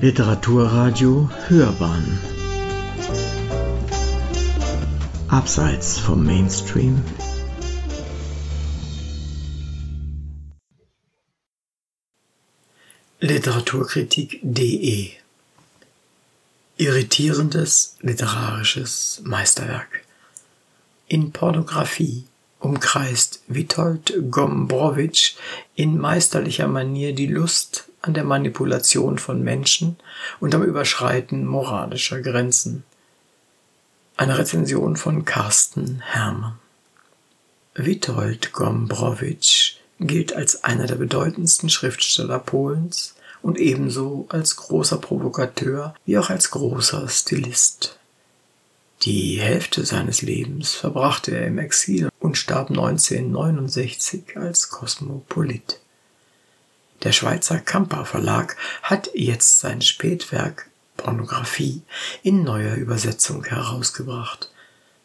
Literaturradio Hörbahn. Abseits vom Mainstream. Literaturkritik.de Irritierendes literarisches Meisterwerk. In Pornografie umkreist Witold Gombrowicz in meisterlicher Manier die Lust an der Manipulation von Menschen und am Überschreiten moralischer Grenzen. Eine Rezension von Carsten Hermann. Witold Gombrowicz gilt als einer der bedeutendsten Schriftsteller Polens und ebenso als großer Provokateur wie auch als großer Stilist. Die Hälfte seines Lebens verbrachte er im Exil und starb 1969 als Kosmopolit. Der Schweizer Kamper Verlag hat jetzt sein Spätwerk Pornografie in neuer Übersetzung herausgebracht.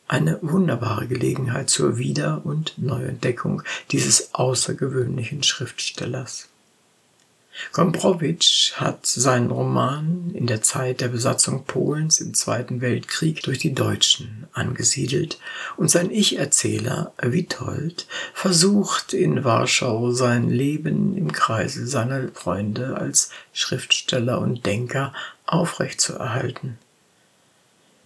Eine wunderbare Gelegenheit zur Wieder- und Neuentdeckung dieses außergewöhnlichen Schriftstellers. Gombrowicz hat seinen Roman in der Zeit der Besatzung Polens im Zweiten Weltkrieg durch die Deutschen angesiedelt und sein Ich-Erzähler Witold versucht in Warschau sein Leben im Kreise seiner Freunde als Schriftsteller und Denker aufrechtzuerhalten.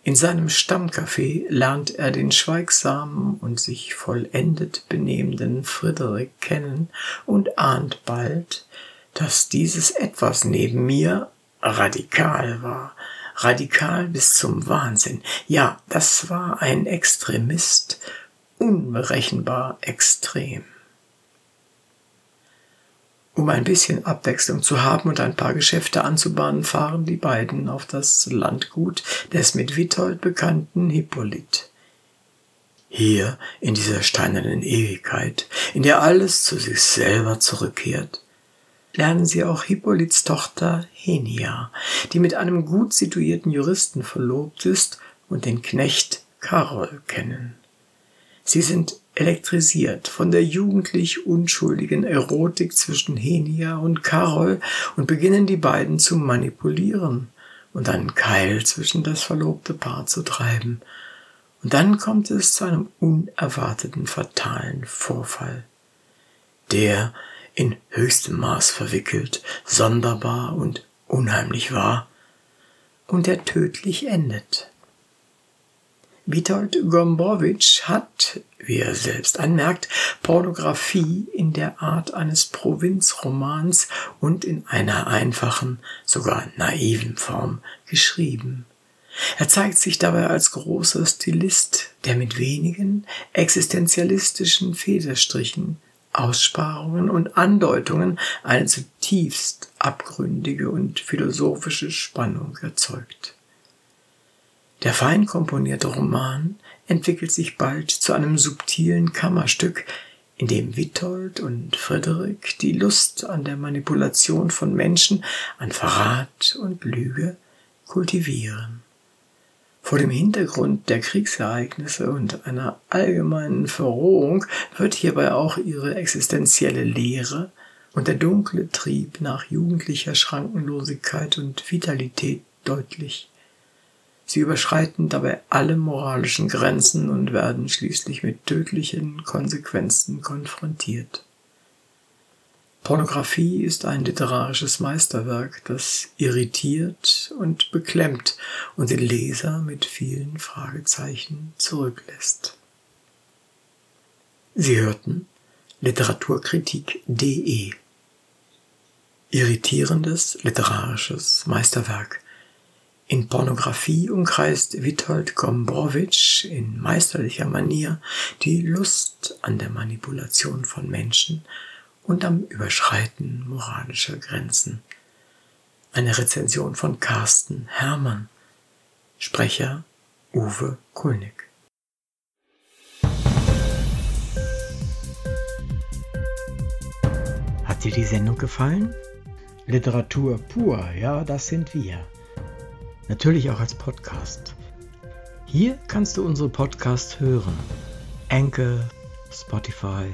In seinem Stammcafé lernt er den schweigsamen und sich vollendet benehmenden Friedrich kennen und ahnt bald, dass dieses Etwas neben mir radikal war, radikal bis zum Wahnsinn. Ja, das war ein Extremist, unberechenbar extrem. Um ein bisschen Abwechslung zu haben und ein paar Geschäfte anzubahnen, fahren die beiden auf das Landgut des mit Witold bekannten Hippolyt. Hier, in dieser steinernen Ewigkeit, in der alles zu sich selber zurückkehrt, lernen sie auch Hippolyts Tochter Henia, die mit einem gut situierten Juristen verlobt ist, und den Knecht Karol kennen. Sie sind elektrisiert von der jugendlich unschuldigen Erotik zwischen Henia und Karol und beginnen die beiden zu manipulieren und einen Keil zwischen das verlobte Paar zu treiben. Und dann kommt es zu einem unerwarteten fatalen Vorfall. Der in höchstem Maß verwickelt, sonderbar und unheimlich war und der tödlich endet. Witold Gombrowicz hat, wie er selbst anmerkt, Pornografie in der Art eines Provinzromans und in einer einfachen, sogar naiven Form geschrieben. Er zeigt sich dabei als großer Stilist, der mit wenigen existenzialistischen Federstrichen Aussparungen und Andeutungen eine zutiefst abgründige und philosophische Spannung erzeugt. Der fein komponierte Roman entwickelt sich bald zu einem subtilen Kammerstück, in dem Wittold und Friedrich die Lust an der Manipulation von Menschen, an Verrat und Lüge kultivieren. Vor dem Hintergrund der Kriegsereignisse und einer allgemeinen Verrohung wird hierbei auch ihre existenzielle Leere und der dunkle Trieb nach jugendlicher Schrankenlosigkeit und Vitalität deutlich. Sie überschreiten dabei alle moralischen Grenzen und werden schließlich mit tödlichen Konsequenzen konfrontiert. Pornografie ist ein literarisches Meisterwerk, das irritiert und beklemmt und den Leser mit vielen Fragezeichen zurücklässt. Sie hörten Literaturkritik.de Irritierendes literarisches Meisterwerk. In Pornografie umkreist Witold Gombrowicz in meisterlicher Manier die Lust an der Manipulation von Menschen und am Überschreiten moralischer Grenzen. Eine Rezension von Carsten Hermann. Sprecher Uwe Kulnig. Hat dir die Sendung gefallen? Literatur pur, ja, das sind wir. Natürlich auch als Podcast. Hier kannst du unsere Podcasts hören. Anchor, Spotify,